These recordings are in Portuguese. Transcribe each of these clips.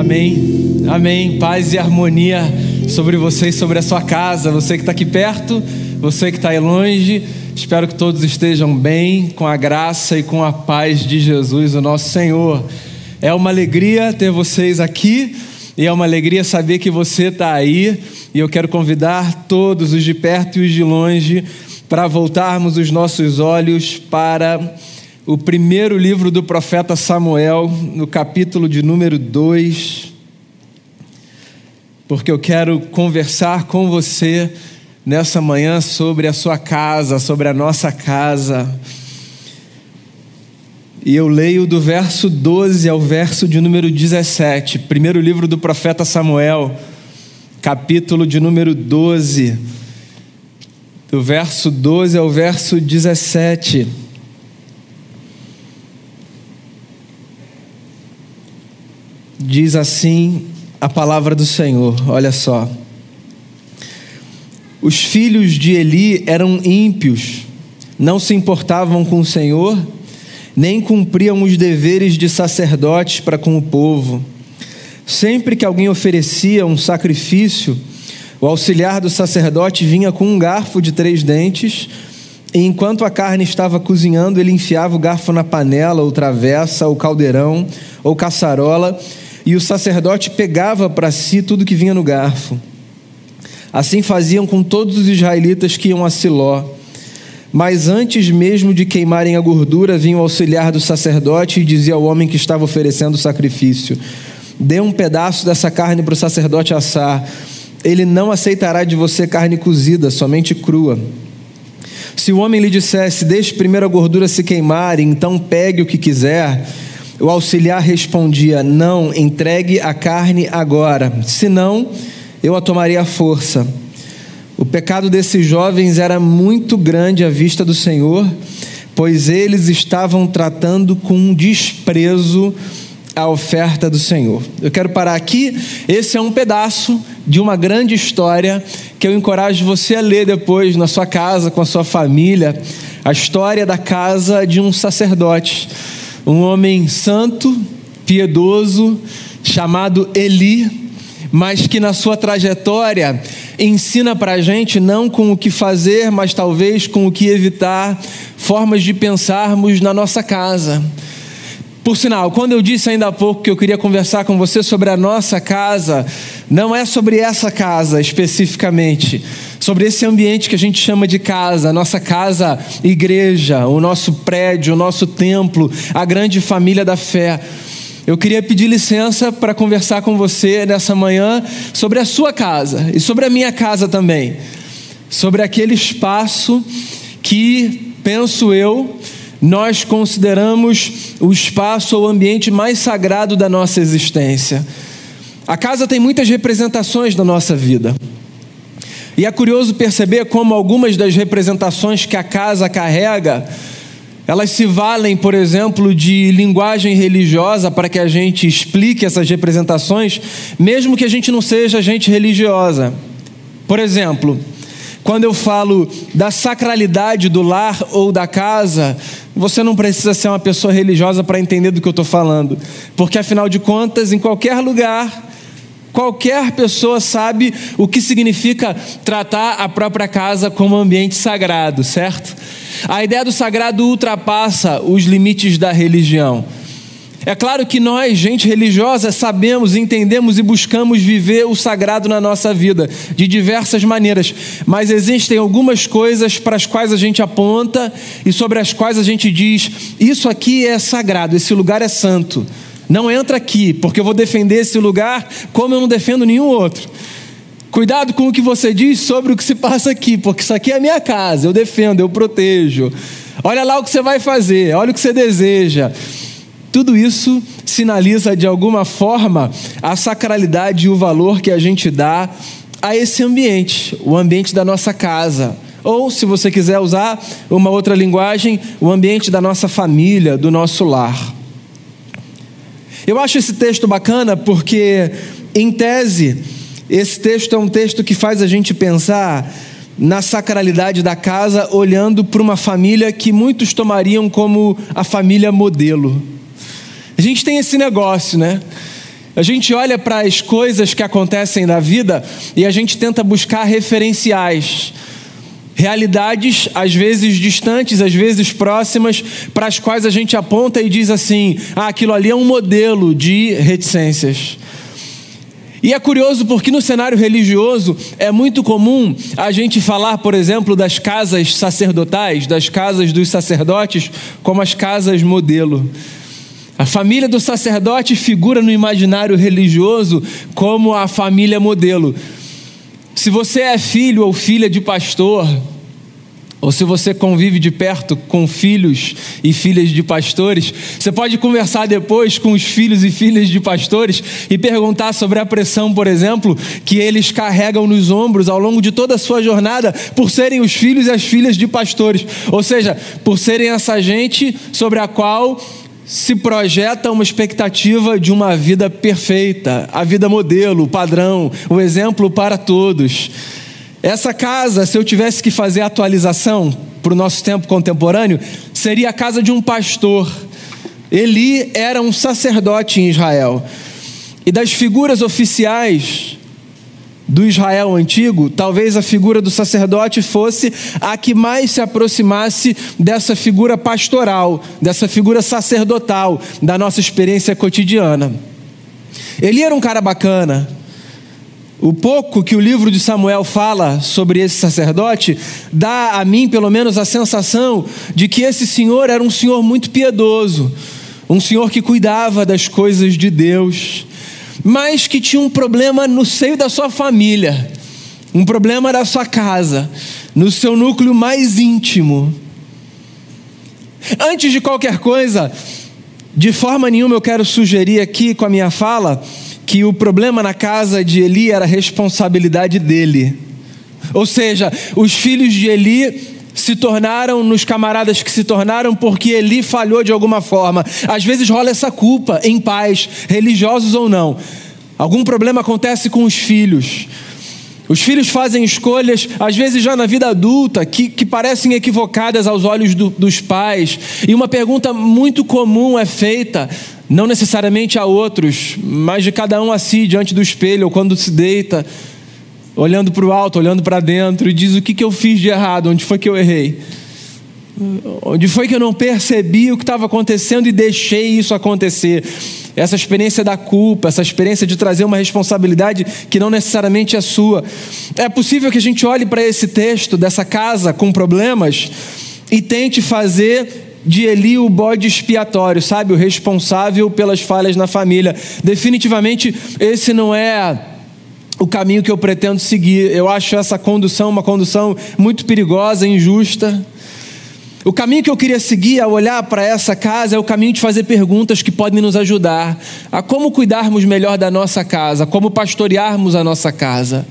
Amém. Amém. Paz e harmonia sobre você e sobre a sua casa. Você que está aqui perto, você que está aí longe. Espero que todos estejam bem, com a graça e com a paz de Jesus, o nosso Senhor. É uma alegria ter vocês aqui e é uma alegria saber que você está aí. E eu quero convidar todos, os de perto e os de longe, para voltarmos os nossos olhos para o primeiro livro do profeta Samuel, no capítulo de número 2, porque eu quero conversar com você nessa manhã sobre a sua casa, sobre a nossa casa. E eu leio do verso 12 ao verso de número 17, primeiro livro do profeta Samuel, capítulo de número 12, do verso 12 ao verso 17. Diz assim a palavra do Senhor, olha só. Os filhos de Eli eram ímpios, não se importavam com o Senhor, nem cumpriam os deveres de sacerdotes para com o povo. Sempre que alguém oferecia um sacrifício, o auxiliar do sacerdote vinha com um garfo de três dentes, e enquanto a carne estava cozinhando, ele enfiava o garfo na panela, ou travessa, ou caldeirão, ou caçarola, e o sacerdote pegava para si tudo que vinha no garfo. Assim faziam com todos os israelitas que iam a Siló. Mas antes mesmo de queimarem a gordura, vinha o auxiliar do sacerdote e dizia ao homem que estava oferecendo o sacrifício: Dê um pedaço dessa carne para o sacerdote assar. Ele não aceitará de você carne cozida, somente crua. Se o homem lhe dissesse: Deixe primeiro a gordura se queimar, então pegue o que quiser o auxiliar respondia: Não, entregue a carne agora, senão eu a tomaria à força. O pecado desses jovens era muito grande à vista do Senhor, pois eles estavam tratando com desprezo a oferta do Senhor. Eu quero parar aqui. Esse é um pedaço de uma grande história que eu encorajo você a ler depois na sua casa, com a sua família. A história da casa de um sacerdote um homem santo, piedoso, chamado Eli, mas que na sua trajetória ensina para a gente não com o que fazer, mas talvez com o que evitar, formas de pensarmos na nossa casa. Por sinal, quando eu disse ainda há pouco que eu queria conversar com você sobre a nossa casa, não é sobre essa casa especificamente, sobre esse ambiente que a gente chama de casa, a nossa casa igreja, o nosso prédio, o nosso templo, a grande família da fé. Eu queria pedir licença para conversar com você nessa manhã sobre a sua casa e sobre a minha casa também, sobre aquele espaço que, penso eu, nós consideramos o espaço ou ambiente mais sagrado da nossa existência. A casa tem muitas representações da nossa vida. E é curioso perceber como algumas das representações que a casa carrega, elas se valem, por exemplo, de linguagem religiosa para que a gente explique essas representações, mesmo que a gente não seja gente religiosa. Por exemplo, quando eu falo da sacralidade do lar ou da casa, você não precisa ser uma pessoa religiosa para entender do que eu estou falando, porque afinal de contas, em qualquer lugar, Qualquer pessoa sabe o que significa tratar a própria casa como ambiente sagrado, certo? A ideia do sagrado ultrapassa os limites da religião. É claro que nós, gente religiosa, sabemos, entendemos e buscamos viver o sagrado na nossa vida de diversas maneiras, mas existem algumas coisas para as quais a gente aponta e sobre as quais a gente diz: isso aqui é sagrado, esse lugar é santo. Não entra aqui, porque eu vou defender esse lugar como eu não defendo nenhum outro. Cuidado com o que você diz sobre o que se passa aqui, porque isso aqui é a minha casa, eu defendo, eu protejo. Olha lá o que você vai fazer, olha o que você deseja. Tudo isso sinaliza de alguma forma a sacralidade e o valor que a gente dá a esse ambiente, o ambiente da nossa casa. Ou, se você quiser usar uma outra linguagem, o ambiente da nossa família, do nosso lar. Eu acho esse texto bacana porque, em tese, esse texto é um texto que faz a gente pensar na sacralidade da casa, olhando para uma família que muitos tomariam como a família modelo. A gente tem esse negócio, né? A gente olha para as coisas que acontecem na vida e a gente tenta buscar referenciais. Realidades, às vezes distantes, às vezes próximas, para as quais a gente aponta e diz assim: ah, aquilo ali é um modelo de reticências. E é curioso porque no cenário religioso é muito comum a gente falar, por exemplo, das casas sacerdotais, das casas dos sacerdotes, como as casas modelo. A família do sacerdote figura no imaginário religioso como a família modelo. Se você é filho ou filha de pastor, ou se você convive de perto com filhos e filhas de pastores, você pode conversar depois com os filhos e filhas de pastores e perguntar sobre a pressão, por exemplo, que eles carregam nos ombros ao longo de toda a sua jornada por serem os filhos e as filhas de pastores, ou seja, por serem essa gente sobre a qual se projeta uma expectativa de uma vida perfeita, a vida modelo, padrão, o exemplo para todos. Essa casa, se eu tivesse que fazer atualização para o nosso tempo contemporâneo, seria a casa de um pastor. Eli era um sacerdote em Israel. E das figuras oficiais do Israel antigo, talvez a figura do sacerdote fosse a que mais se aproximasse dessa figura pastoral, dessa figura sacerdotal da nossa experiência cotidiana. Ele era um cara bacana. O pouco que o livro de Samuel fala sobre esse sacerdote dá a mim, pelo menos, a sensação de que esse senhor era um senhor muito piedoso, um senhor que cuidava das coisas de Deus mas que tinha um problema no seio da sua família, um problema da sua casa, no seu núcleo mais íntimo. Antes de qualquer coisa, de forma nenhuma eu quero sugerir aqui com a minha fala que o problema na casa de Eli era responsabilidade dele. Ou seja, os filhos de Eli se tornaram nos camaradas que se tornaram porque Eli falhou de alguma forma. Às vezes rola essa culpa em pais, religiosos ou não. Algum problema acontece com os filhos. Os filhos fazem escolhas, às vezes já na vida adulta, que, que parecem equivocadas aos olhos do, dos pais. E uma pergunta muito comum é feita, não necessariamente a outros, mas de cada um a si, diante do espelho, ou quando se deita olhando para o alto, olhando para dentro e diz: O que, que eu fiz de errado? Onde foi que eu errei? Onde foi que eu não percebi o que estava acontecendo e deixei isso acontecer? Essa experiência da culpa, essa experiência de trazer uma responsabilidade que não necessariamente é sua. É possível que a gente olhe para esse texto dessa casa com problemas e tente fazer de Eli o bode expiatório, sabe? O responsável pelas falhas na família. Definitivamente, esse não é o caminho que eu pretendo seguir. Eu acho essa condução uma condução muito perigosa, injusta. O caminho que eu queria seguir ao olhar para essa casa é o caminho de fazer perguntas que podem nos ajudar a como cuidarmos melhor da nossa casa, como pastorearmos a nossa casa.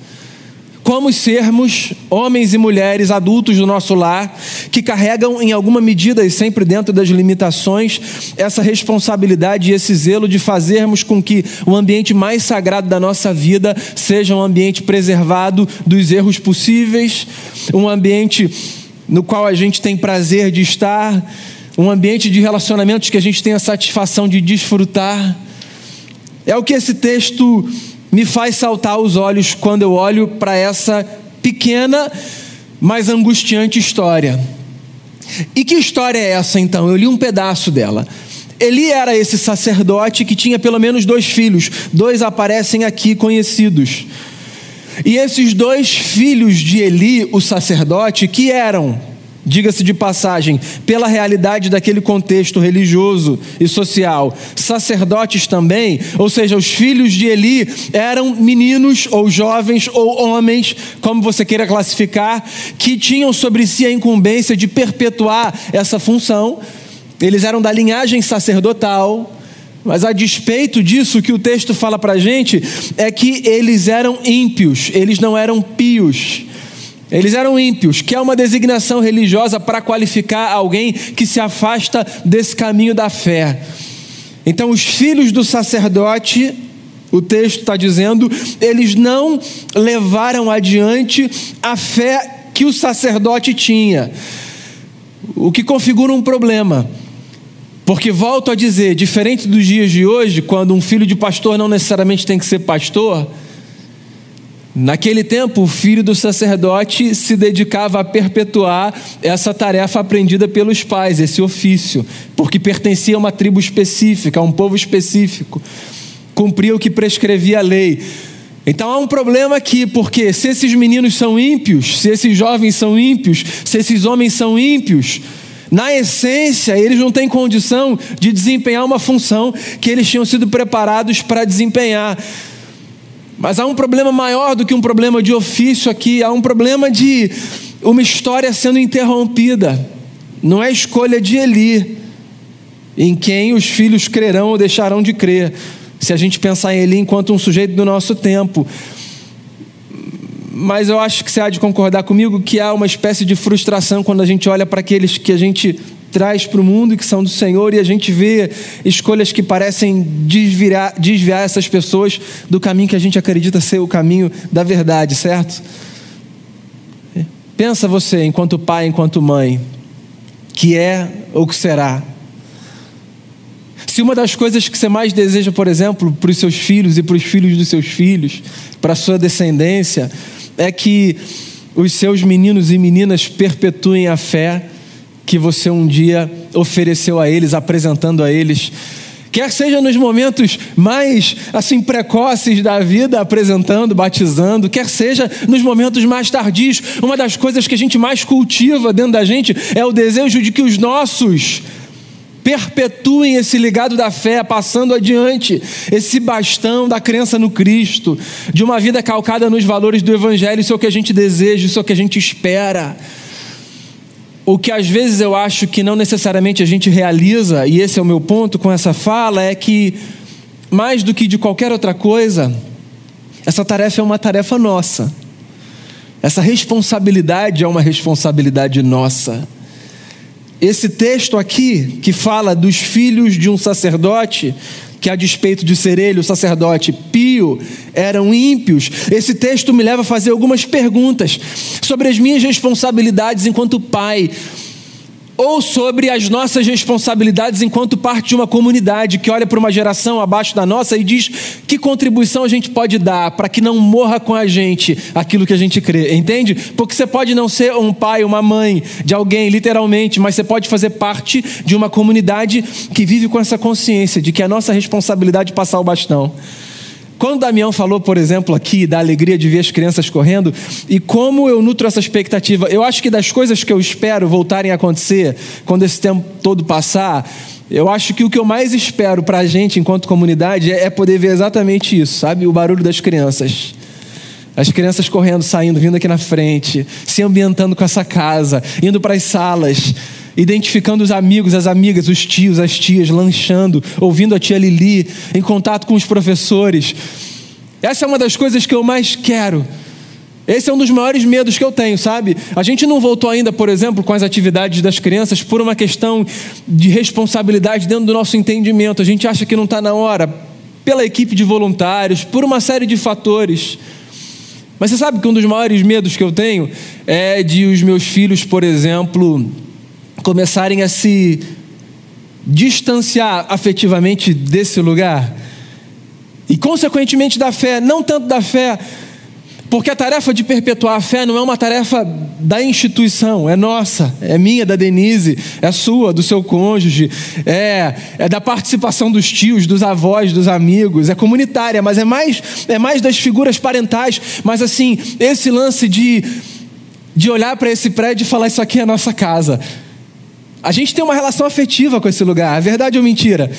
Como sermos homens e mulheres adultos do nosso lar que carregam em alguma medida e sempre dentro das limitações essa responsabilidade e esse zelo de fazermos com que o ambiente mais sagrado da nossa vida seja um ambiente preservado dos erros possíveis, um ambiente no qual a gente tem prazer de estar, um ambiente de relacionamentos que a gente tem a satisfação de desfrutar. É o que esse texto me faz saltar os olhos quando eu olho para essa pequena, mas angustiante história. E que história é essa então? Eu li um pedaço dela. Eli era esse sacerdote que tinha pelo menos dois filhos, dois aparecem aqui conhecidos. E esses dois filhos de Eli, o sacerdote, que eram diga-se de passagem, pela realidade daquele contexto religioso e social. Sacerdotes também, ou seja, os filhos de Eli eram meninos ou jovens ou homens, como você queira classificar, que tinham sobre si a incumbência de perpetuar essa função. Eles eram da linhagem sacerdotal. Mas a despeito disso, o que o texto fala para a gente é que eles eram ímpios, eles não eram pios. Eles eram ímpios, que é uma designação religiosa para qualificar alguém que se afasta desse caminho da fé. Então, os filhos do sacerdote, o texto está dizendo, eles não levaram adiante a fé que o sacerdote tinha, o que configura um problema. Porque volto a dizer, diferente dos dias de hoje, quando um filho de pastor não necessariamente tem que ser pastor, naquele tempo o filho do sacerdote se dedicava a perpetuar essa tarefa aprendida pelos pais, esse ofício, porque pertencia a uma tribo específica, a um povo específico, cumpria o que prescrevia a lei. Então há um problema aqui, porque se esses meninos são ímpios, se esses jovens são ímpios, se esses homens são ímpios, na essência, eles não têm condição de desempenhar uma função que eles tinham sido preparados para desempenhar. Mas há um problema maior do que um problema de ofício aqui, há um problema de uma história sendo interrompida. Não é escolha de Eli, em quem os filhos crerão ou deixarão de crer. Se a gente pensar em Eli enquanto um sujeito do nosso tempo, mas eu acho que você há de concordar comigo que há uma espécie de frustração quando a gente olha para aqueles que a gente traz para o mundo e que são do Senhor e a gente vê escolhas que parecem desviar, desviar essas pessoas do caminho que a gente acredita ser o caminho da verdade, certo? Pensa você, enquanto pai, enquanto mãe, que é ou que será. Se uma das coisas que você mais deseja, por exemplo, para os seus filhos e para os filhos dos seus filhos, para a sua descendência, é que os seus meninos e meninas perpetuem a fé que você um dia ofereceu a eles, apresentando a eles. Quer seja nos momentos mais assim precoces da vida, apresentando, batizando, quer seja nos momentos mais tardios, uma das coisas que a gente mais cultiva dentro da gente é o desejo de que os nossos perpetuem esse legado da fé, passando adiante esse bastão da crença no Cristo, de uma vida calcada nos valores do Evangelho, isso é o que a gente deseja, isso é o que a gente espera. O que às vezes eu acho que não necessariamente a gente realiza, e esse é o meu ponto com essa fala, é que, mais do que de qualquer outra coisa, essa tarefa é uma tarefa nossa. Essa responsabilidade é uma responsabilidade nossa. Esse texto aqui, que fala dos filhos de um sacerdote, que a despeito de ser ele o sacerdote pio, eram ímpios, esse texto me leva a fazer algumas perguntas sobre as minhas responsabilidades enquanto pai ou sobre as nossas responsabilidades enquanto parte de uma comunidade que olha para uma geração abaixo da nossa e diz que contribuição a gente pode dar para que não morra com a gente aquilo que a gente crê, entende? Porque você pode não ser um pai, uma mãe de alguém, literalmente, mas você pode fazer parte de uma comunidade que vive com essa consciência de que é a nossa responsabilidade passar o bastão. Quando Damião falou, por exemplo, aqui da alegria de ver as crianças correndo, e como eu nutro essa expectativa, eu acho que das coisas que eu espero voltarem a acontecer, quando esse tempo todo passar, eu acho que o que eu mais espero para a gente, enquanto comunidade, é poder ver exatamente isso, sabe? O barulho das crianças. As crianças correndo, saindo, vindo aqui na frente, se ambientando com essa casa, indo para as salas, identificando os amigos, as amigas, os tios, as tias, lanchando, ouvindo a tia Lili, em contato com os professores. Essa é uma das coisas que eu mais quero. Esse é um dos maiores medos que eu tenho, sabe? A gente não voltou ainda, por exemplo, com as atividades das crianças por uma questão de responsabilidade dentro do nosso entendimento. A gente acha que não está na hora, pela equipe de voluntários, por uma série de fatores. Mas você sabe que um dos maiores medos que eu tenho é de os meus filhos, por exemplo, começarem a se distanciar afetivamente desse lugar e, consequentemente, da fé, não tanto da fé, porque a tarefa de perpetuar a fé não é uma tarefa da instituição, é nossa, é minha, da Denise, é sua, do seu cônjuge, é, é da participação dos tios, dos avós, dos amigos, é comunitária, mas é mais, é mais das figuras parentais. Mas assim, esse lance de, de olhar para esse prédio e falar: Isso aqui é a nossa casa. A gente tem uma relação afetiva com esse lugar, é verdade ou mentira?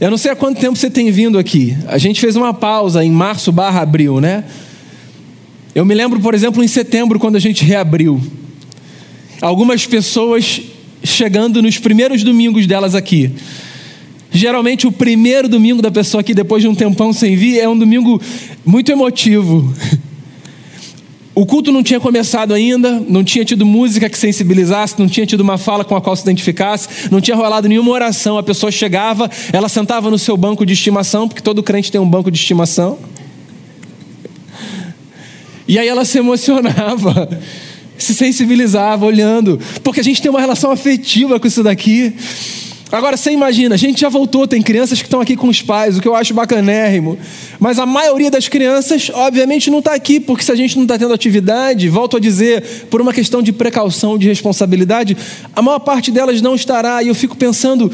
Eu não sei há quanto tempo você tem vindo aqui. A gente fez uma pausa em março barra abril, né? Eu me lembro, por exemplo, em setembro, quando a gente reabriu. Algumas pessoas chegando nos primeiros domingos delas aqui. Geralmente o primeiro domingo da pessoa aqui, depois de um tempão sem vir, é um domingo muito emotivo. O culto não tinha começado ainda, não tinha tido música que sensibilizasse, não tinha tido uma fala com a qual se identificasse, não tinha rolado nenhuma oração. A pessoa chegava, ela sentava no seu banco de estimação, porque todo crente tem um banco de estimação. E aí ela se emocionava, se sensibilizava olhando, porque a gente tem uma relação afetiva com isso daqui. Agora você imagina, a gente já voltou, tem crianças que estão aqui com os pais, o que eu acho bacanérrimo. Mas a maioria das crianças, obviamente, não está aqui, porque se a gente não está tendo atividade, volto a dizer, por uma questão de precaução, de responsabilidade, a maior parte delas não estará. E eu fico pensando,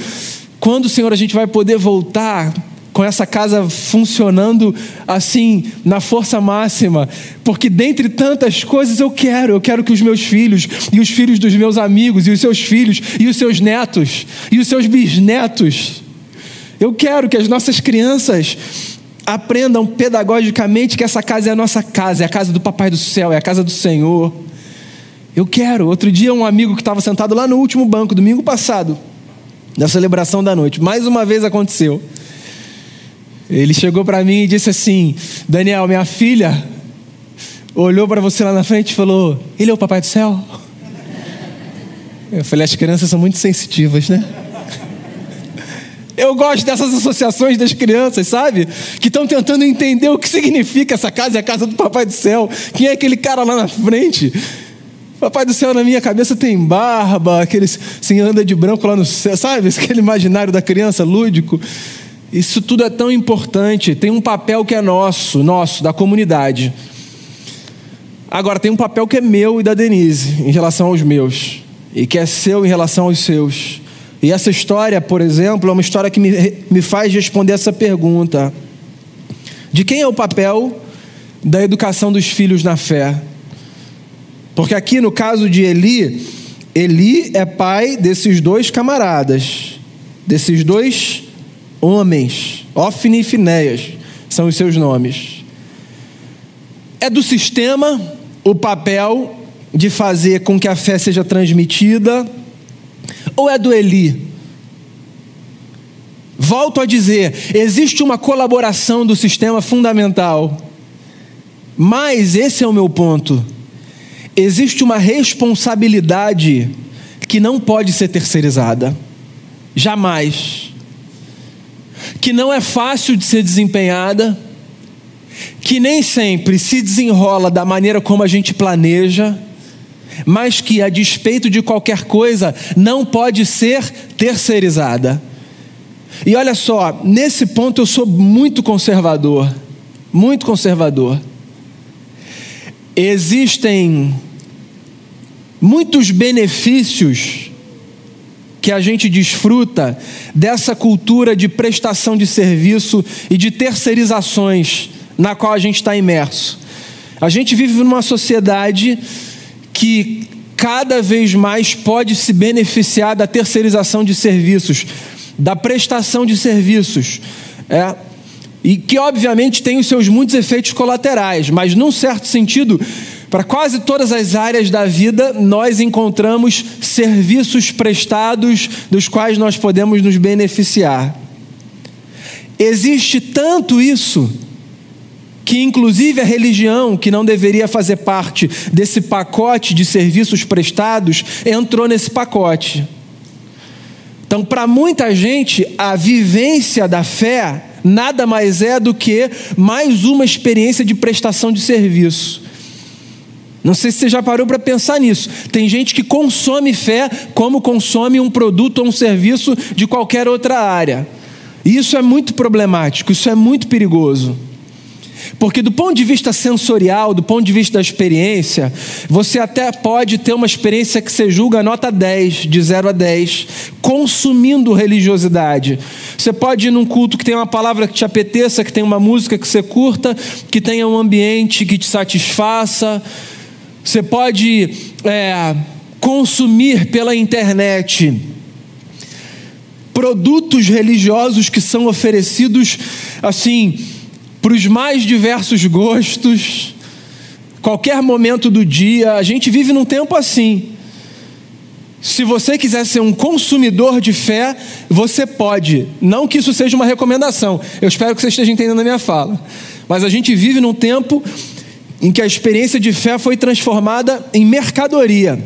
quando, Senhor, a gente vai poder voltar com essa casa funcionando assim, na força máxima, porque dentre tantas coisas eu quero, eu quero que os meus filhos e os filhos dos meus amigos e os seus filhos e os seus netos e os seus bisnetos, eu quero que as nossas crianças aprendam pedagogicamente que essa casa é a nossa casa, é a casa do Papai do Céu, é a casa do Senhor. Eu quero. Outro dia, um amigo que estava sentado lá no último banco, domingo passado, na celebração da noite, mais uma vez aconteceu. Ele chegou para mim e disse assim: Daniel, minha filha olhou para você lá na frente e falou: Ele é o papai do céu? Eu falei: As crianças são muito sensitivas, né? Eu gosto dessas associações das crianças, sabe? Que estão tentando entender o que significa essa casa é a casa do Papai do Céu. Quem é aquele cara lá na frente? Papai do Céu na minha cabeça tem barba, aqueles assim, anda de branco lá no céu, sabe? Aquele imaginário da criança lúdico. Isso tudo é tão importante, tem um papel que é nosso, nosso, da comunidade. Agora, tem um papel que é meu e da Denise, em relação aos meus, e que é seu em relação aos seus. E essa história, por exemplo, é uma história que me, me faz responder essa pergunta: de quem é o papel da educação dos filhos na fé? Porque aqui no caso de Eli, Eli é pai desses dois camaradas, desses dois homens, Ofni e Finéias são os seus nomes. É do sistema o papel de fazer com que a fé seja transmitida, ou é do Eli? Volto a dizer, existe uma colaboração do sistema fundamental, mas esse é o meu ponto. Existe uma responsabilidade que não pode ser terceirizada. Jamais que não é fácil de ser desempenhada, que nem sempre se desenrola da maneira como a gente planeja, mas que, a despeito de qualquer coisa, não pode ser terceirizada. E olha só, nesse ponto eu sou muito conservador, muito conservador. Existem muitos benefícios que a gente desfruta dessa cultura de prestação de serviço e de terceirizações na qual a gente está imerso. A gente vive numa sociedade que cada vez mais pode se beneficiar da terceirização de serviços, da prestação de serviços. É, e que, obviamente, tem os seus muitos efeitos colaterais, mas, num certo sentido, para quase todas as áreas da vida, nós encontramos serviços prestados dos quais nós podemos nos beneficiar. Existe tanto isso que, inclusive, a religião, que não deveria fazer parte desse pacote de serviços prestados, entrou nesse pacote. Então, para muita gente, a vivência da fé nada mais é do que mais uma experiência de prestação de serviço. Não sei se você já parou para pensar nisso. Tem gente que consome fé como consome um produto ou um serviço de qualquer outra área. E isso é muito problemático, isso é muito perigoso. Porque, do ponto de vista sensorial, do ponto de vista da experiência, você até pode ter uma experiência que você julga nota 10, de 0 a 10, consumindo religiosidade. Você pode ir num culto que tem uma palavra que te apeteça, que tem uma música que você curta, que tenha um ambiente que te satisfaça você pode é, consumir pela internet produtos religiosos que são oferecidos assim para os mais diversos gostos, qualquer momento do dia. A gente vive num tempo assim. Se você quiser ser um consumidor de fé, você pode. Não que isso seja uma recomendação. Eu espero que você esteja entendendo a minha fala. Mas a gente vive num tempo em que a experiência de fé foi transformada em mercadoria,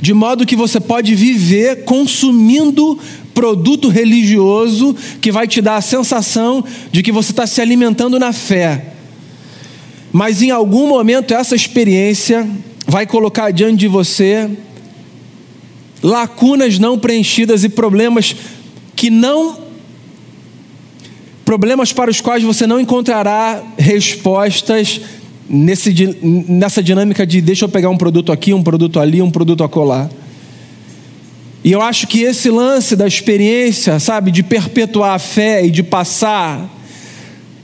de modo que você pode viver consumindo produto religioso que vai te dar a sensação de que você está se alimentando na fé. Mas em algum momento essa experiência vai colocar diante de você lacunas não preenchidas e problemas que não problemas para os quais você não encontrará respostas nesse, nessa dinâmica de deixa eu pegar um produto aqui, um produto ali, um produto acolá. E eu acho que esse lance da experiência, sabe, de perpetuar a fé e de passar,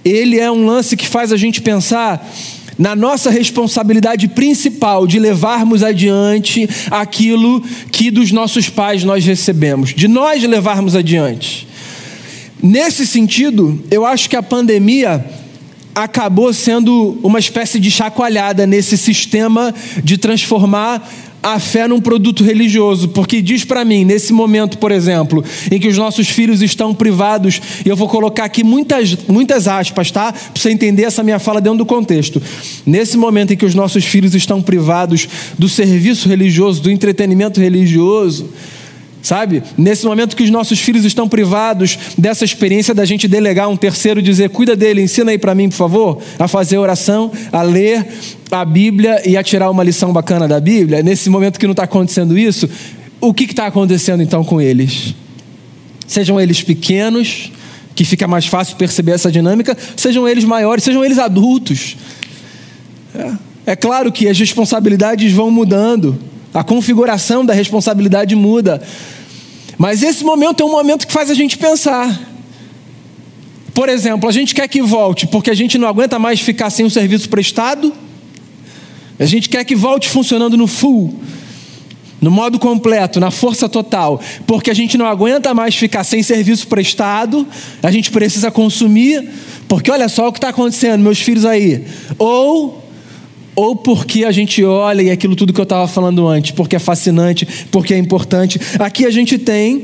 ele é um lance que faz a gente pensar na nossa responsabilidade principal de levarmos adiante aquilo que dos nossos pais nós recebemos, de nós levarmos adiante. Nesse sentido, eu acho que a pandemia acabou sendo uma espécie de chacoalhada nesse sistema de transformar a fé num produto religioso, porque diz para mim, nesse momento, por exemplo, em que os nossos filhos estão privados, e eu vou colocar aqui muitas, muitas aspas, tá? Para você entender essa minha fala dentro do contexto. Nesse momento em que os nossos filhos estão privados do serviço religioso, do entretenimento religioso, Sabe? Nesse momento que os nossos filhos estão privados dessa experiência da gente delegar um terceiro, dizer: cuida dele, ensina aí para mim, por favor, a fazer oração, a ler a Bíblia e a tirar uma lição bacana da Bíblia. Nesse momento que não está acontecendo isso, o que está acontecendo então com eles? Sejam eles pequenos, que fica mais fácil perceber essa dinâmica, sejam eles maiores, sejam eles adultos. É, é claro que as responsabilidades vão mudando. A configuração da responsabilidade muda. Mas esse momento é um momento que faz a gente pensar. Por exemplo, a gente quer que volte porque a gente não aguenta mais ficar sem um serviço prestado. A gente quer que volte funcionando no full, no modo completo, na força total, porque a gente não aguenta mais ficar sem serviço prestado. A gente precisa consumir, porque olha só o que está acontecendo, meus filhos aí. Ou ou porque a gente olha e é aquilo tudo que eu estava falando antes, porque é fascinante, porque é importante. Aqui a gente tem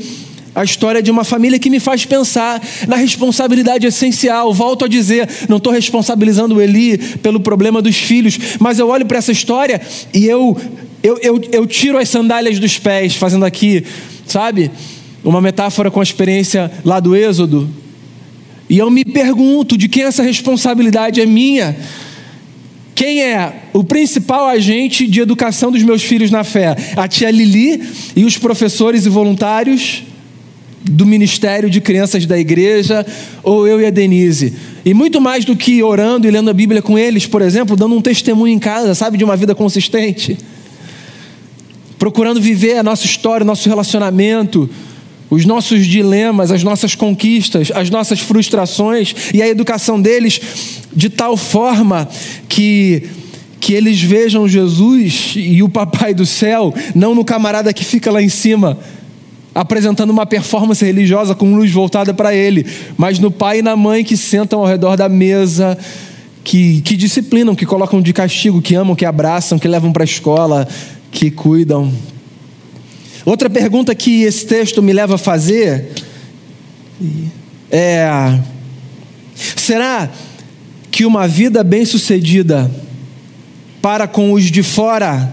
a história de uma família que me faz pensar na responsabilidade essencial. Volto a dizer, não estou responsabilizando o Eli pelo problema dos filhos, mas eu olho para essa história e eu, eu, eu, eu tiro as sandálias dos pés, fazendo aqui, sabe? Uma metáfora com a experiência lá do Êxodo. E eu me pergunto de quem essa responsabilidade é minha. Quem é o principal agente de educação dos meus filhos na fé? A tia Lili e os professores e voluntários do Ministério de Crianças da igreja, ou eu e a Denise. E muito mais do que orando e lendo a Bíblia com eles, por exemplo, dando um testemunho em casa, sabe, de uma vida consistente. Procurando viver a nossa história, o nosso relacionamento, os nossos dilemas, as nossas conquistas, as nossas frustrações e a educação deles de tal forma que que eles vejam Jesus e o papai do céu não no camarada que fica lá em cima apresentando uma performance religiosa com luz voltada para ele, mas no pai e na mãe que sentam ao redor da mesa, que, que disciplinam, que colocam de castigo, que amam, que abraçam, que levam para a escola, que cuidam. Outra pergunta que esse texto me leva a fazer é: será que uma vida bem-sucedida para com os de fora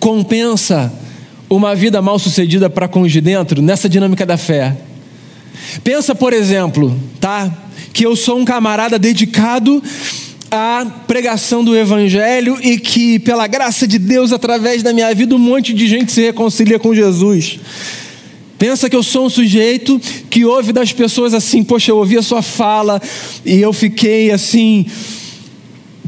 compensa uma vida mal-sucedida para com os de dentro nessa dinâmica da fé? Pensa, por exemplo, tá? Que eu sou um camarada dedicado a pregação do Evangelho e que, pela graça de Deus, através da minha vida, um monte de gente se reconcilia com Jesus. Pensa que eu sou um sujeito que ouve das pessoas assim, poxa, eu ouvi a sua fala e eu fiquei assim,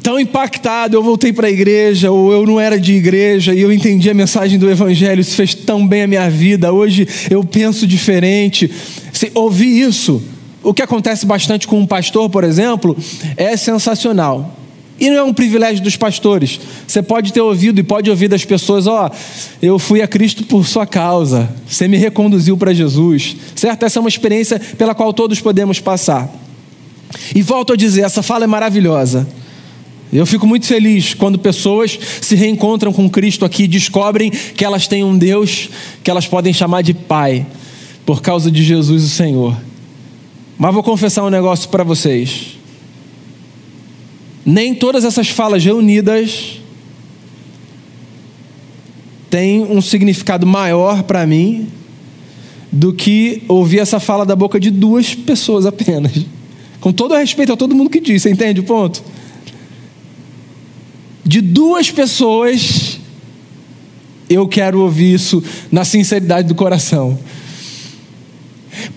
tão impactado, eu voltei para a igreja, ou eu não era de igreja e eu entendi a mensagem do Evangelho, isso fez tão bem a minha vida, hoje eu penso diferente. Assim, ouvir isso o que acontece bastante com um pastor, por exemplo, é sensacional. E não é um privilégio dos pastores. Você pode ter ouvido e pode ouvir das pessoas: Ó, oh, eu fui a Cristo por sua causa, você me reconduziu para Jesus. Certo? Essa é uma experiência pela qual todos podemos passar. E volto a dizer: essa fala é maravilhosa. Eu fico muito feliz quando pessoas se reencontram com Cristo aqui e descobrem que elas têm um Deus que elas podem chamar de Pai, por causa de Jesus o Senhor. Mas vou confessar um negócio para vocês. Nem todas essas falas reunidas têm um significado maior para mim do que ouvir essa fala da boca de duas pessoas apenas. Com todo respeito a todo mundo que disse, entende o ponto? De duas pessoas Eu quero ouvir isso na sinceridade do coração.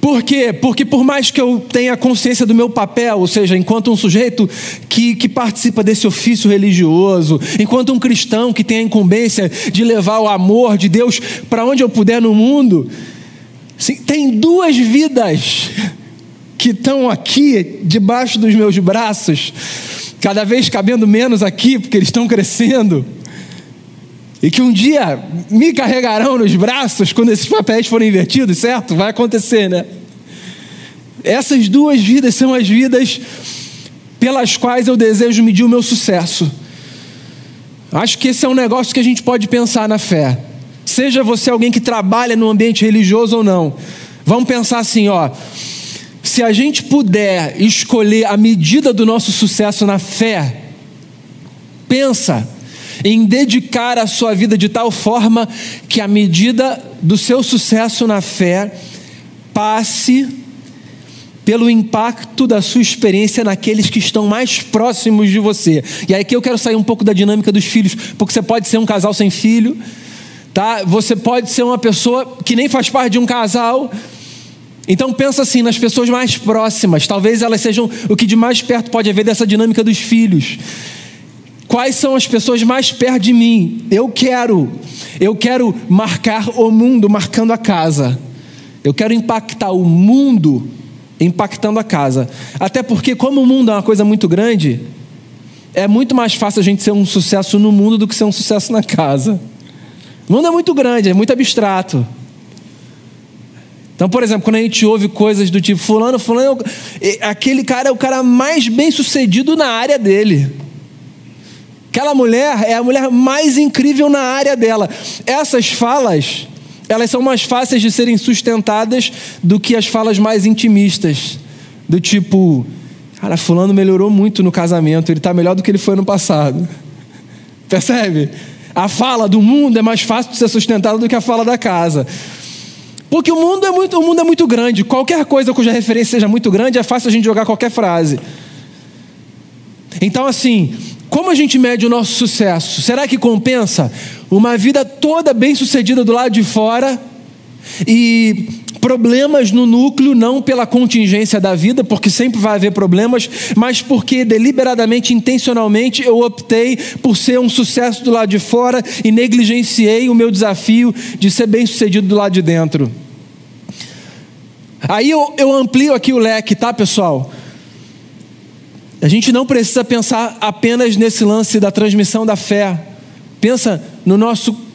Por quê? Porque por mais que eu tenha consciência do meu papel, ou seja, enquanto um sujeito que, que participa desse ofício religioso, enquanto um cristão que tem a incumbência de levar o amor de Deus para onde eu puder no mundo, sim, tem duas vidas que estão aqui debaixo dos meus braços, cada vez cabendo menos aqui, porque eles estão crescendo e que um dia me carregarão nos braços quando esses papéis forem invertidos, certo? Vai acontecer, né? Essas duas vidas são as vidas pelas quais eu desejo medir o meu sucesso. Acho que esse é um negócio que a gente pode pensar na fé. Seja você alguém que trabalha no ambiente religioso ou não. Vamos pensar assim, ó. Se a gente puder escolher a medida do nosso sucesso na fé, pensa em dedicar a sua vida de tal forma que a medida do seu sucesso na fé passe pelo impacto da sua experiência naqueles que estão mais próximos de você. E aí que eu quero sair um pouco da dinâmica dos filhos, porque você pode ser um casal sem filho, tá? Você pode ser uma pessoa que nem faz parte de um casal. Então pensa assim nas pessoas mais próximas, talvez elas sejam o que de mais perto pode haver dessa dinâmica dos filhos. Quais são as pessoas mais perto de mim? Eu quero, eu quero marcar o mundo marcando a casa. Eu quero impactar o mundo impactando a casa. Até porque, como o mundo é uma coisa muito grande, é muito mais fácil a gente ser um sucesso no mundo do que ser um sucesso na casa. O mundo é muito grande, é muito abstrato. Então, por exemplo, quando a gente ouve coisas do tipo, fulano, fulano, aquele cara é o cara mais bem sucedido na área dele. Aquela mulher é a mulher mais incrível na área dela. Essas falas, elas são mais fáceis de serem sustentadas do que as falas mais intimistas. Do tipo, cara, fulano melhorou muito no casamento, ele está melhor do que ele foi no passado. Percebe? A fala do mundo é mais fácil de ser sustentada do que a fala da casa. Porque o mundo é muito, o mundo é muito grande. Qualquer coisa cuja referência seja muito grande, é fácil a gente jogar qualquer frase. Então, assim, como a gente mede o nosso sucesso? Será que compensa uma vida toda bem sucedida do lado de fora e problemas no núcleo, não pela contingência da vida, porque sempre vai haver problemas, mas porque deliberadamente, intencionalmente, eu optei por ser um sucesso do lado de fora e negligenciei o meu desafio de ser bem sucedido do lado de dentro. Aí eu, eu amplio aqui o leque, tá, pessoal? A gente não precisa pensar apenas nesse lance da transmissão da fé. Pensa no nosso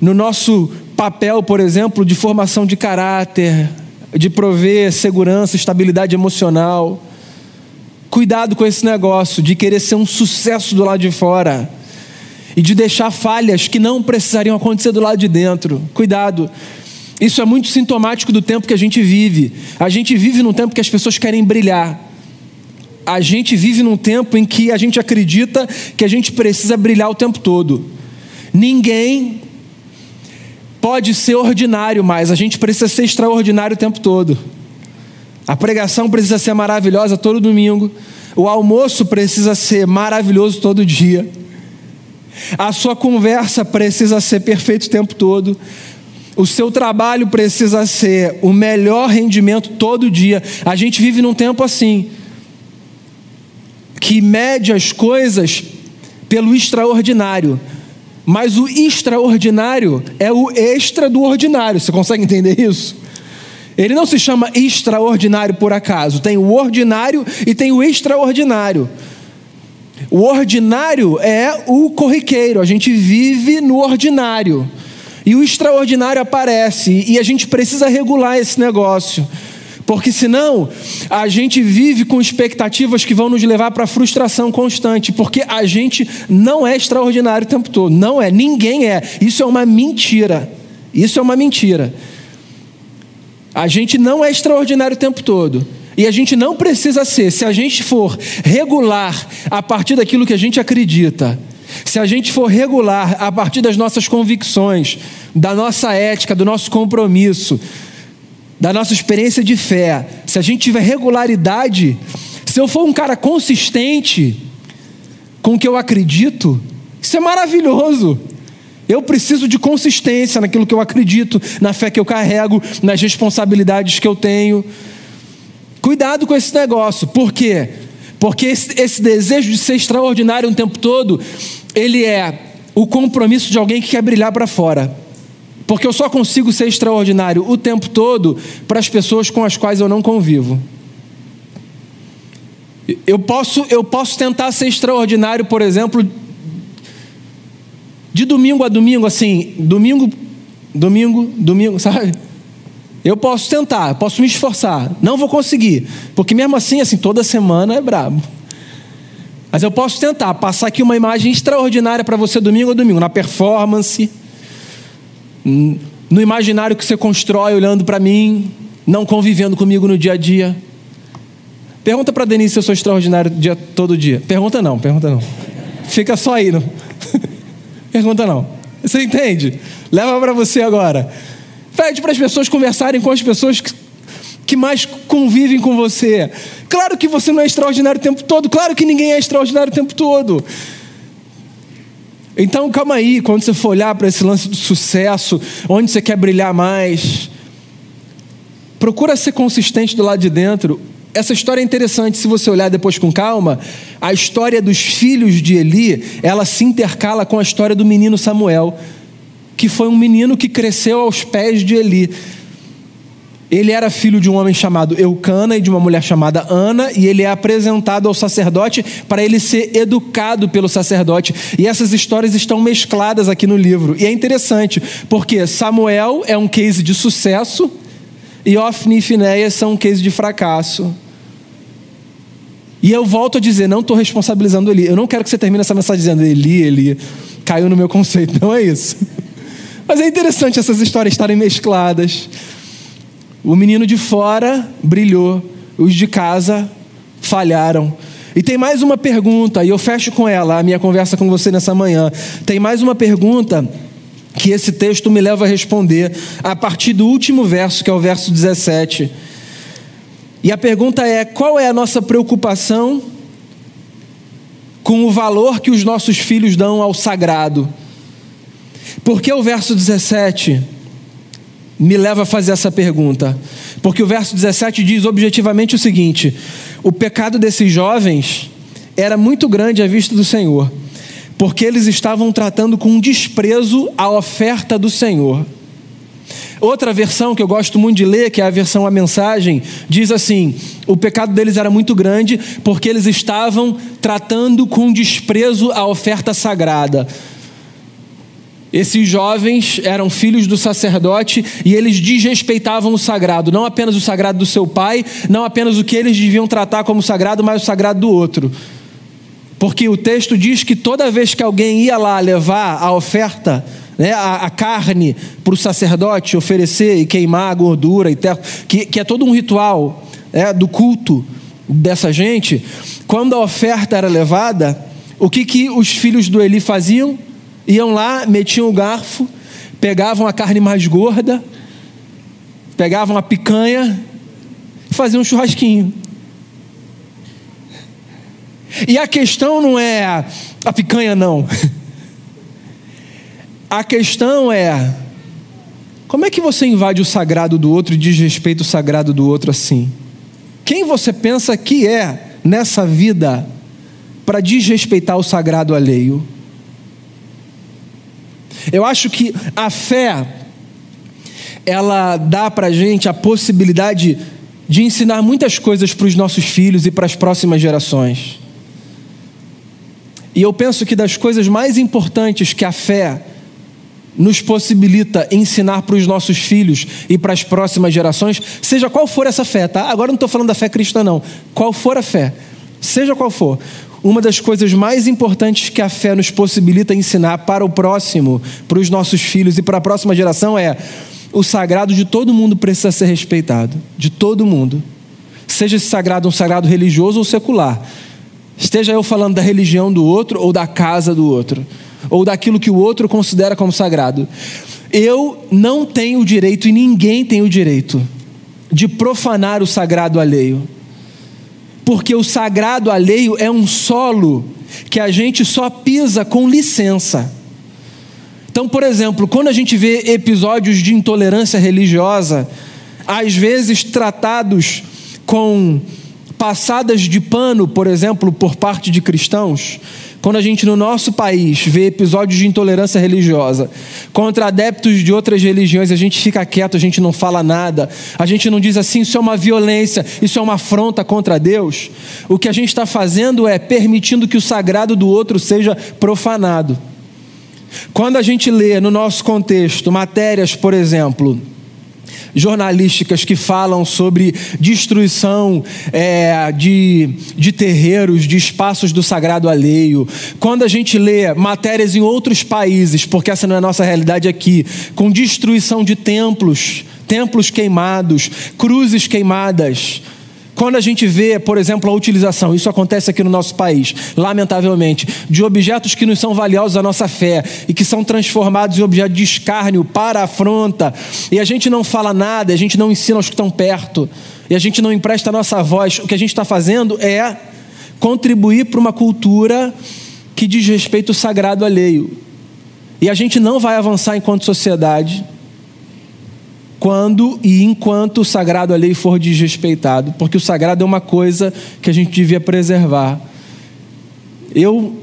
no nosso papel, por exemplo, de formação de caráter, de prover segurança, estabilidade emocional. Cuidado com esse negócio de querer ser um sucesso do lado de fora e de deixar falhas que não precisariam acontecer do lado de dentro. Cuidado. Isso é muito sintomático do tempo que a gente vive. A gente vive num tempo que as pessoas querem brilhar a gente vive num tempo em que a gente acredita que a gente precisa brilhar o tempo todo. Ninguém pode ser ordinário mais, a gente precisa ser extraordinário o tempo todo. A pregação precisa ser maravilhosa todo domingo, o almoço precisa ser maravilhoso todo dia. A sua conversa precisa ser perfeita o tempo todo. O seu trabalho precisa ser o melhor rendimento todo dia. A gente vive num tempo assim que mede as coisas pelo extraordinário. Mas o extraordinário é o extra do ordinário. Você consegue entender isso? Ele não se chama extraordinário por acaso. Tem o ordinário e tem o extraordinário. O ordinário é o corriqueiro. A gente vive no ordinário. E o extraordinário aparece. E a gente precisa regular esse negócio. Porque senão a gente vive com expectativas que vão nos levar para frustração constante, porque a gente não é extraordinário o tempo todo, não é, ninguém é. Isso é uma mentira. Isso é uma mentira. A gente não é extraordinário o tempo todo. E a gente não precisa ser, se a gente for regular a partir daquilo que a gente acredita, se a gente for regular a partir das nossas convicções, da nossa ética, do nosso compromisso, da nossa experiência de fé, se a gente tiver regularidade, se eu for um cara consistente com o que eu acredito, isso é maravilhoso. Eu preciso de consistência naquilo que eu acredito, na fé que eu carrego, nas responsabilidades que eu tenho. Cuidado com esse negócio, por quê? Porque esse, esse desejo de ser extraordinário o tempo todo, ele é o compromisso de alguém que quer brilhar para fora. Porque eu só consigo ser extraordinário o tempo todo para as pessoas com as quais eu não convivo. Eu posso, eu posso tentar ser extraordinário, por exemplo, de domingo a domingo, assim, domingo, domingo, domingo, sabe? Eu posso tentar, posso me esforçar, não vou conseguir, porque mesmo assim, assim, toda semana é brabo. Mas eu posso tentar passar aqui uma imagem extraordinária para você domingo a domingo, na performance, no imaginário que você constrói olhando para mim, não convivendo comigo no dia a dia. Pergunta para Denise se eu sou extraordinário dia, todo dia. Pergunta não, pergunta não. Fica só aí. Não. Pergunta não. Você entende? Leva para você agora. Pede para as pessoas conversarem com as pessoas que, que mais convivem com você. Claro que você não é extraordinário o tempo todo. Claro que ninguém é extraordinário o tempo todo. Então, calma aí, quando você for olhar para esse lance do sucesso, onde você quer brilhar mais, procura ser consistente do lado de dentro. Essa história é interessante, se você olhar depois com calma, a história dos filhos de Eli, ela se intercala com a história do menino Samuel, que foi um menino que cresceu aos pés de Eli. Ele era filho de um homem chamado Eucana e de uma mulher chamada Ana, e ele é apresentado ao sacerdote para ele ser educado pelo sacerdote. E essas histórias estão mescladas aqui no livro. E é interessante, porque Samuel é um case de sucesso e Ofni e Finéias são um case de fracasso. E eu volto a dizer, não estou responsabilizando Eli. Eu não quero que você termine essa mensagem dizendo Eli, Eli, caiu no meu conceito. Não é isso. Mas é interessante essas histórias estarem mescladas. O menino de fora brilhou, os de casa falharam. E tem mais uma pergunta, e eu fecho com ela a minha conversa com você nessa manhã. Tem mais uma pergunta que esse texto me leva a responder a partir do último verso, que é o verso 17. E a pergunta é: qual é a nossa preocupação com o valor que os nossos filhos dão ao sagrado? Porque o verso 17 me leva a fazer essa pergunta. Porque o verso 17 diz objetivamente o seguinte: o pecado desses jovens era muito grande à vista do Senhor, porque eles estavam tratando com desprezo a oferta do Senhor. Outra versão que eu gosto muito de ler, que é a versão A Mensagem, diz assim: o pecado deles era muito grande porque eles estavam tratando com desprezo a oferta sagrada. Esses jovens eram filhos do sacerdote e eles desrespeitavam o sagrado, não apenas o sagrado do seu pai, não apenas o que eles deviam tratar como sagrado, mas o sagrado do outro. Porque o texto diz que toda vez que alguém ia lá levar a oferta, né, a, a carne para o sacerdote oferecer e queimar a gordura e terra, que, que é todo um ritual né, do culto dessa gente, quando a oferta era levada, o que, que os filhos do Eli faziam? Iam lá, metiam o garfo, pegavam a carne mais gorda, pegavam a picanha faziam um churrasquinho. E a questão não é a picanha, não. A questão é como é que você invade o sagrado do outro e desrespeita o sagrado do outro assim? Quem você pensa que é nessa vida para desrespeitar o sagrado alheio? Eu acho que a fé, ela dá para a gente a possibilidade de ensinar muitas coisas para os nossos filhos e para as próximas gerações. E eu penso que das coisas mais importantes que a fé nos possibilita ensinar para os nossos filhos e para as próximas gerações, seja qual for essa fé, tá? Agora não estou falando da fé cristã, não. Qual for a fé, seja qual for, uma das coisas mais importantes que a fé nos possibilita ensinar para o próximo, para os nossos filhos e para a próxima geração é o sagrado de todo mundo precisa ser respeitado, de todo mundo. Seja esse sagrado um sagrado religioso ou secular. Esteja eu falando da religião do outro ou da casa do outro, ou daquilo que o outro considera como sagrado. Eu não tenho o direito e ninguém tem o direito de profanar o sagrado alheio porque o sagrado alheio é um solo que a gente só pisa com licença. Então, por exemplo, quando a gente vê episódios de intolerância religiosa, às vezes tratados com passadas de pano, por exemplo, por parte de cristãos, quando a gente no nosso país vê episódios de intolerância religiosa contra adeptos de outras religiões, a gente fica quieto, a gente não fala nada, a gente não diz assim, isso é uma violência, isso é uma afronta contra Deus. O que a gente está fazendo é permitindo que o sagrado do outro seja profanado. Quando a gente lê no nosso contexto matérias, por exemplo, jornalísticas que falam sobre destruição é, de, de terreiros, de espaços do sagrado alheio. Quando a gente lê matérias em outros países, porque essa não é a nossa realidade aqui, com destruição de templos, templos queimados, cruzes queimadas, quando a gente vê, por exemplo, a utilização, isso acontece aqui no nosso país, lamentavelmente, de objetos que nos são valiosos à nossa fé e que são transformados em objeto de escárnio para afronta, e a gente não fala nada, a gente não ensina aos que estão perto, e a gente não empresta a nossa voz, o que a gente está fazendo é contribuir para uma cultura que diz respeito ao sagrado alheio. E a gente não vai avançar enquanto sociedade quando e enquanto o sagrado ali for desrespeitado, porque o sagrado é uma coisa que a gente devia preservar. Eu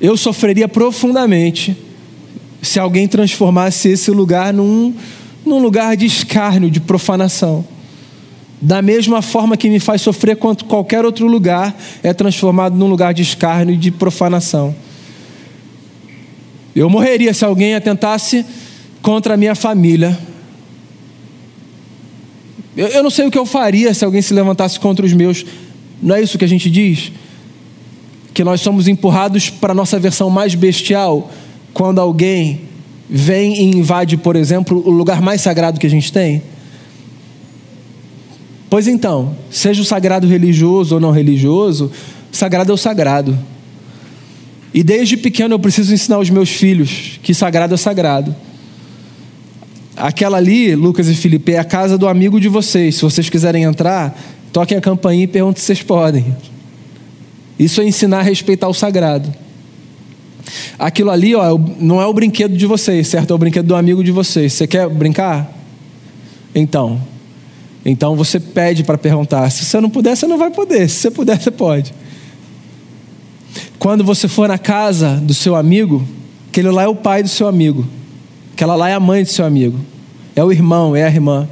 eu sofreria profundamente se alguém transformasse esse lugar num, num lugar de escárnio, de profanação. Da mesma forma que me faz sofrer quanto qualquer outro lugar é transformado num lugar de escárnio e de profanação. Eu morreria se alguém atentasse contra a minha família, eu, eu não sei o que eu faria se alguém se levantasse contra os meus. Não é isso que a gente diz? Que nós somos empurrados para a nossa versão mais bestial quando alguém vem e invade, por exemplo, o lugar mais sagrado que a gente tem? Pois então, seja o sagrado religioso ou não religioso, sagrado é o sagrado. E desde pequeno eu preciso ensinar os meus filhos que sagrado é sagrado. Aquela ali, Lucas e Felipe, é a casa do amigo de vocês. Se vocês quiserem entrar, toquem a campainha e perguntem se vocês podem. Isso é ensinar a respeitar o sagrado. Aquilo ali, ó, é não é o brinquedo de vocês, certo? É o brinquedo do amigo de vocês. Você quer brincar? Então. Então você pede para perguntar. Se você não puder, você não vai poder. Se você puder, você pode. Quando você for na casa do seu amigo, aquele lá é o pai do seu amigo. Aquela lá é a mãe do seu amigo, é o irmão, é a irmã.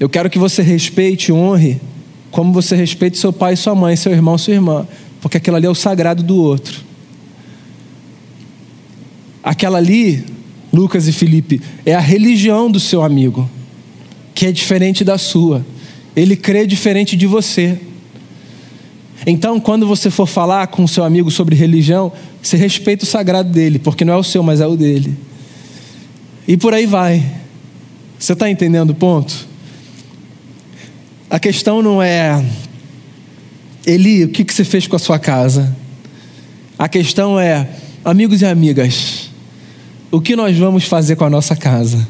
Eu quero que você respeite e honre como você respeita seu pai sua mãe, seu irmão sua irmã, porque aquilo ali é o sagrado do outro. Aquela ali, Lucas e Felipe, é a religião do seu amigo, que é diferente da sua. Ele crê diferente de você. Então, quando você for falar com seu amigo sobre religião, você respeita o sagrado dele, porque não é o seu, mas é o dele. E por aí vai. Você está entendendo o ponto? A questão não é, Eli, o que, que você fez com a sua casa? A questão é, amigos e amigas, o que nós vamos fazer com a nossa casa?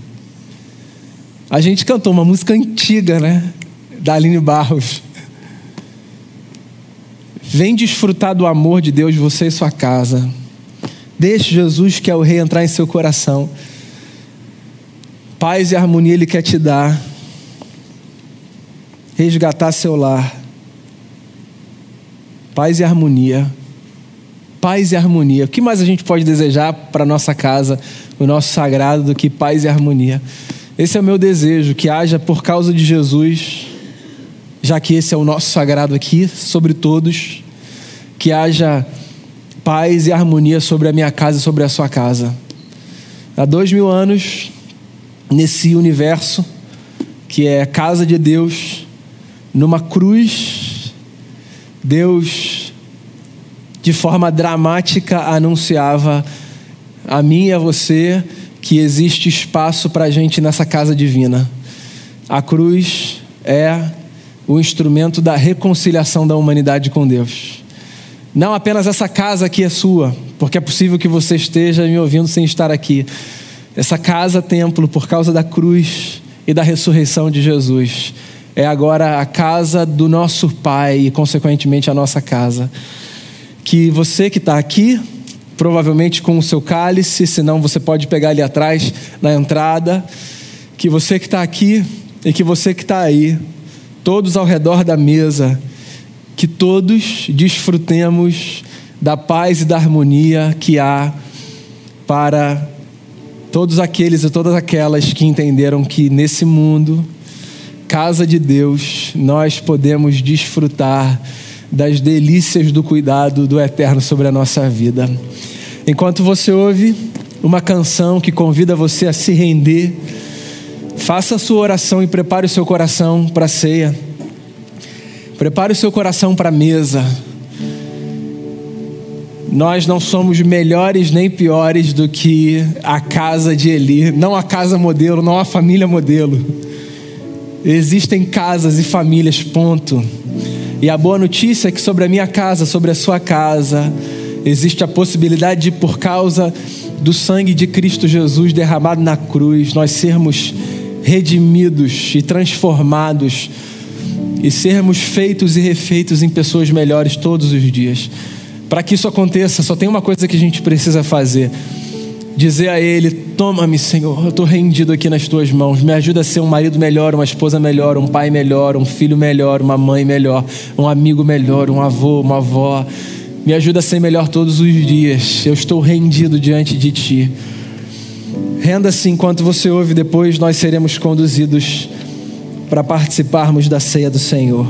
A gente cantou uma música antiga, né? Da Aline Barros. Vem desfrutar do amor de Deus, você e sua casa. Deixe Jesus, que é o Rei, entrar em seu coração. Paz e harmonia Ele quer te dar. Resgatar seu lar. Paz e harmonia. Paz e harmonia. O que mais a gente pode desejar para nossa casa, o nosso sagrado, do que paz e harmonia? Esse é o meu desejo, que haja por causa de Jesus, já que esse é o nosso sagrado aqui, sobre todos, que haja paz e harmonia sobre a minha casa e sobre a sua casa. Há dois mil anos, nesse universo que é casa de Deus, numa cruz, Deus, de forma dramática, anunciava a mim e a você que existe espaço para a gente nessa casa divina. A cruz é o instrumento da reconciliação da humanidade com Deus. Não apenas essa casa aqui é sua, porque é possível que você esteja me ouvindo sem estar aqui essa casa templo, por causa da cruz e da ressurreição de Jesus, é agora a casa do nosso Pai e, consequentemente, a nossa casa. Que você que está aqui, provavelmente com o seu cálice, senão você pode pegar ali atrás na entrada. Que você que está aqui e que você que está aí, todos ao redor da mesa, que todos desfrutemos da paz e da harmonia que há para todos aqueles e todas aquelas que entenderam que nesse mundo, casa de Deus, nós podemos desfrutar das delícias do cuidado do Eterno sobre a nossa vida. Enquanto você ouve uma canção que convida você a se render, faça a sua oração e prepare o seu coração para a ceia. Prepare o seu coração para a mesa. Nós não somos melhores nem piores do que a casa de Eli, não a casa modelo, não a família modelo. Existem casas e famílias, ponto. E a boa notícia é que sobre a minha casa, sobre a sua casa, existe a possibilidade de, por causa do sangue de Cristo Jesus derramado na cruz, nós sermos redimidos e transformados e sermos feitos e refeitos em pessoas melhores todos os dias. Para que isso aconteça, só tem uma coisa que a gente precisa fazer: dizer a Ele: Toma-me, Senhor, eu estou rendido aqui nas tuas mãos. Me ajuda a ser um marido melhor, uma esposa melhor, um pai melhor, um filho melhor, uma mãe melhor, um amigo melhor, um avô, uma avó. Me ajuda a ser melhor todos os dias. Eu estou rendido diante de Ti. Renda-se enquanto você ouve, depois nós seremos conduzidos para participarmos da ceia do Senhor.